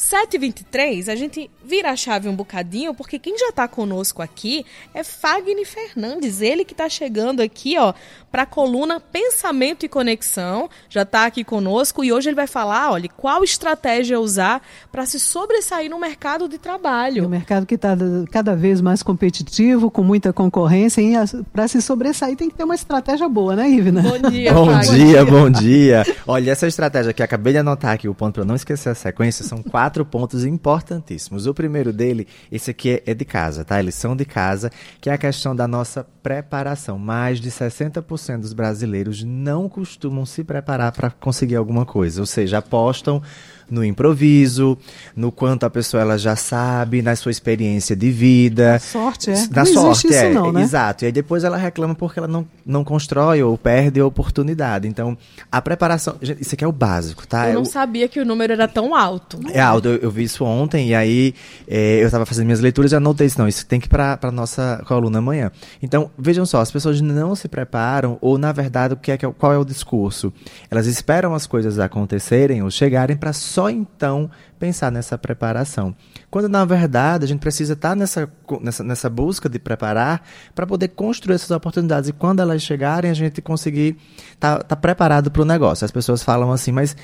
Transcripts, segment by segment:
7h23, a gente vira a chave um bocadinho, porque quem já está conosco aqui é Fagner Fernandes, ele que está chegando aqui, ó, para a coluna Pensamento e Conexão, já está aqui conosco e hoje ele vai falar, olha, qual estratégia usar para se sobressair no mercado de trabalho. No mercado que está cada vez mais competitivo, com muita concorrência, e para se sobressair tem que ter uma estratégia boa, né, Ivna? Bom dia, Bom Fagner. dia, bom dia. Olha, essa estratégia que acabei de anotar aqui, o ponto para não esquecer a sequência, são quatro quatro pontos importantíssimos. O primeiro dele, esse aqui é, é de casa, tá? Eles são de casa, que é a questão da nossa preparação. Mais de 60% dos brasileiros não costumam se preparar para conseguir alguma coisa, ou seja, apostam no improviso, no quanto a pessoa ela já sabe, na sua experiência de vida. Na sorte, é. Na não sorte, é. Não, né? Exato. E aí depois ela reclama porque ela não, não constrói ou perde a oportunidade. Então, a preparação. Isso aqui é o básico, tá? Eu é não sabia que o número era tão alto. É alto, eu, eu vi isso ontem e aí é, eu estava fazendo minhas leituras e anotei isso. Não, isso tem que ir para a nossa coluna amanhã. Então, vejam só, as pessoas não se preparam, ou na verdade, o que é, qual é o discurso? Elas esperam as coisas acontecerem ou chegarem para só então pensar nessa preparação. Quando na verdade a gente precisa estar nessa, nessa, nessa busca de preparar para poder construir essas oportunidades e quando elas chegarem a gente conseguir estar tá, tá preparado para o negócio. As pessoas falam assim, mas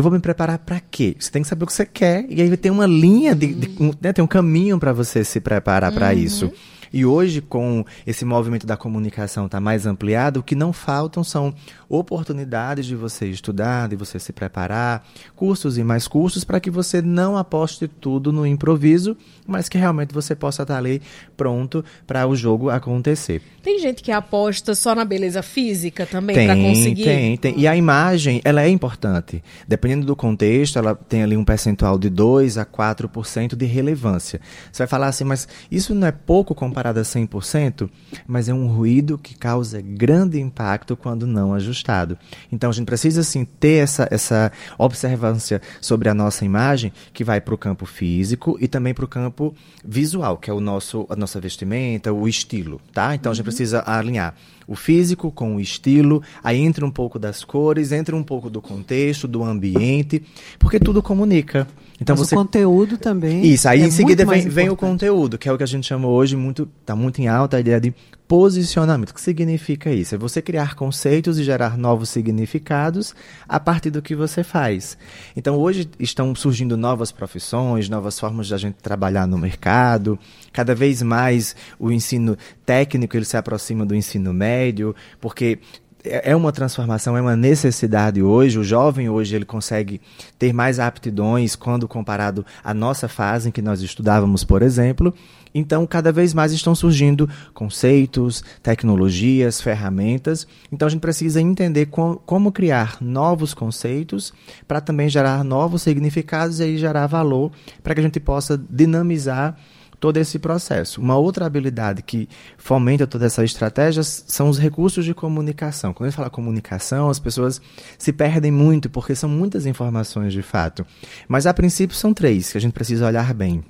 eu vou me preparar para quê? Você tem que saber o que você quer e aí tem uma linha de, de né, tem um caminho para você se preparar para uhum. isso. E hoje, com esse movimento da comunicação tá mais ampliado, o que não faltam são oportunidades de você estudar, de você se preparar, cursos e mais cursos, para que você não aposte tudo no improviso, mas que realmente você possa estar ali pronto para o jogo acontecer. Tem gente que aposta só na beleza física também para conseguir? Tem, tem. E a imagem, ela é importante. Dependendo do contexto, ela tem ali um percentual de 2 a 4% de relevância. Você vai falar assim, mas isso não é pouco comparado a 100%? Mas é um ruído que causa grande impacto quando não ajustado ajustado. Então a gente precisa sim ter essa, essa observância sobre a nossa imagem que vai para o campo físico e também para o campo visual, que é o nosso, a nossa vestimenta, o estilo, tá? Então a gente uhum. precisa alinhar o físico com o estilo, aí entra um pouco das cores, entra um pouco do contexto, do ambiente, porque tudo comunica. Então Mas você... o conteúdo também. Isso, aí é em seguida vem, vem, o conteúdo, que é o que a gente chama hoje muito, está muito em alta a ideia de posicionamento. O que significa isso? É você criar conceitos e gerar novos significados a partir do que você faz. Então hoje estão surgindo novas profissões, novas formas de a gente trabalhar no mercado. Cada vez mais o ensino técnico ele se aproxima do ensino médio, porque é, é uma transformação, é uma necessidade hoje. O jovem hoje ele consegue ter mais aptidões quando comparado à nossa fase em que nós estudávamos, por exemplo. Então, cada vez mais estão surgindo conceitos, tecnologias, ferramentas. Então, a gente precisa entender com, como criar novos conceitos para também gerar novos significados e aí gerar valor para que a gente possa dinamizar todo esse processo. Uma outra habilidade que fomenta toda essa estratégia são os recursos de comunicação. Quando a gente fala comunicação, as pessoas se perdem muito porque são muitas informações de fato. Mas a princípio são três que a gente precisa olhar bem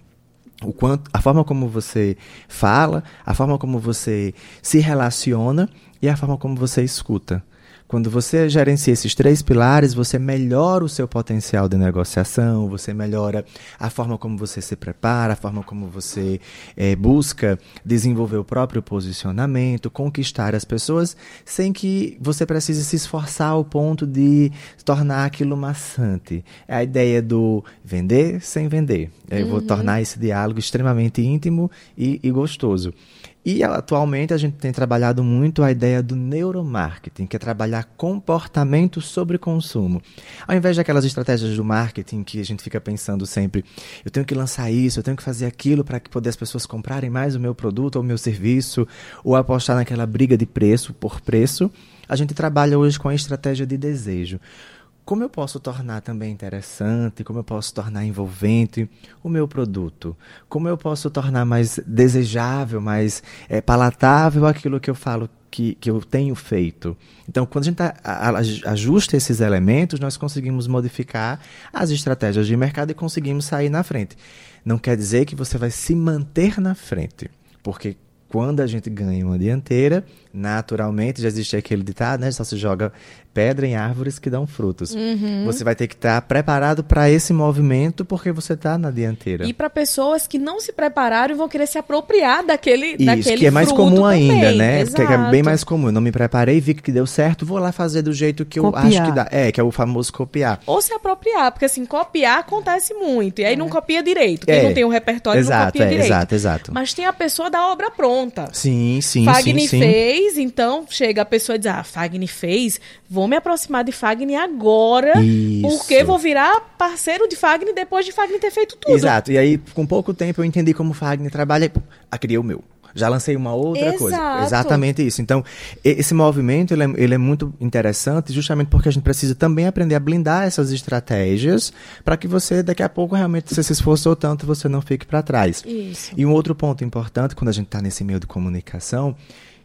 o quanto a forma como você fala, a forma como você se relaciona e a forma como você escuta. Quando você gerencia esses três pilares, você melhora o seu potencial de negociação, você melhora a forma como você se prepara, a forma como você é, busca desenvolver o próprio posicionamento, conquistar as pessoas, sem que você precise se esforçar ao ponto de tornar aquilo maçante. É a ideia do vender sem vender. Eu uhum. vou tornar esse diálogo extremamente íntimo e, e gostoso. E atualmente a gente tem trabalhado muito a ideia do neuromarketing, que é trabalhar comportamento sobre consumo. Ao invés daquelas estratégias do marketing que a gente fica pensando sempre, eu tenho que lançar isso, eu tenho que fazer aquilo para que poder as pessoas comprarem mais o meu produto ou o meu serviço, ou apostar naquela briga de preço por preço, a gente trabalha hoje com a estratégia de desejo como eu posso tornar também interessante, como eu posso tornar envolvente o meu produto, como eu posso tornar mais desejável, mais é, palatável aquilo que eu falo que, que eu tenho feito. Então, quando a gente ajusta esses elementos, nós conseguimos modificar as estratégias de mercado e conseguimos sair na frente. Não quer dizer que você vai se manter na frente, porque quando a gente ganha uma dianteira, naturalmente já existe aquele ditado, né? Só se joga pedra em árvores que dão frutos. Uhum. Você vai ter que estar preparado para esse movimento porque você está na dianteira. E para pessoas que não se prepararam e vão querer se apropriar daquele Isso, daquele que é mais comum também. ainda, né? Exato. Que é bem mais comum. Eu não me preparei, vi que deu certo, vou lá fazer do jeito que copiar. eu acho que dá. É, que é o famoso copiar. Ou se apropriar, porque assim, copiar acontece muito. E aí é. não copia direito. Quem é. não tem um repertório exato, não copia é, direito. Exato, exato. Mas tem a pessoa da obra pronta. Sim, sim, Fagner sim, sim. fez, então chega a pessoa e diz: Ah, Fagner fez, vou me aproximar de Fagner agora, Isso. porque vou virar parceiro de Fagner depois de Fagner ter feito tudo. Exato. E aí, com pouco tempo, eu entendi como Fagner trabalha e ah, criei o meu. Já lancei uma outra Exato. coisa. Exatamente isso. Então, esse movimento ele é, ele é, muito interessante justamente porque a gente precisa também aprender a blindar essas estratégias para que você, daqui a pouco, realmente, você se esforçou tanto, você não fique para trás. Isso. E um outro ponto importante, quando a gente está nesse meio de comunicação,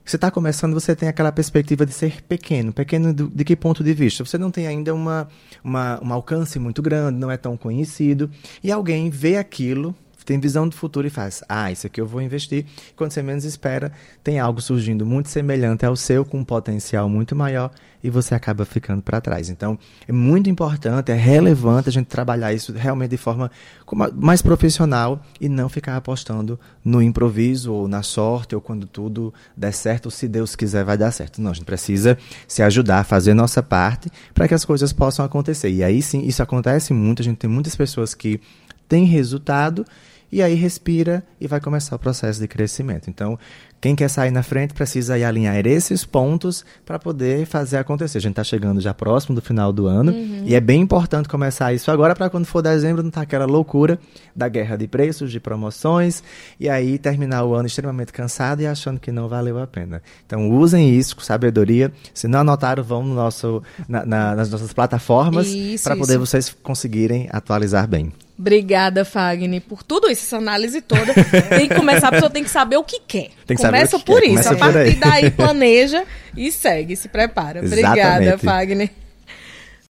você está começando, você tem aquela perspectiva de ser pequeno. Pequeno do, de que ponto de vista? Você não tem ainda uma, uma, um alcance muito grande, não é tão conhecido, e alguém vê aquilo, tem visão do futuro e faz, ah, isso aqui eu vou investir. Quando você menos espera, tem algo surgindo muito semelhante ao seu, com um potencial muito maior, e você acaba ficando para trás. Então, é muito importante, é relevante a gente trabalhar isso realmente de forma mais profissional e não ficar apostando no improviso ou na sorte ou quando tudo der certo, ou se Deus quiser vai dar certo. Não, a gente precisa se ajudar, fazer nossa parte para que as coisas possam acontecer. E aí sim, isso acontece muito, a gente tem muitas pessoas que têm resultado e aí respira e vai começar o processo de crescimento. Então, quem quer sair na frente precisa alinhar esses pontos para poder fazer acontecer. A gente está chegando já próximo do final do ano uhum. e é bem importante começar isso agora para quando for dezembro não estar tá aquela loucura da guerra de preços, de promoções e aí terminar o ano extremamente cansado e achando que não valeu a pena. Então usem isso com sabedoria. Se não anotaram, vão no nosso, na, na, nas nossas plataformas para poder vocês conseguirem atualizar bem. Obrigada, Fagner, por tudo isso, essa análise toda. Tem que começar, a pessoa tem que saber o que quer. Tem que Começa saber por quer. isso. Começa a partir daí, planeja e segue, se prepara. Obrigada, Exatamente. Fagner.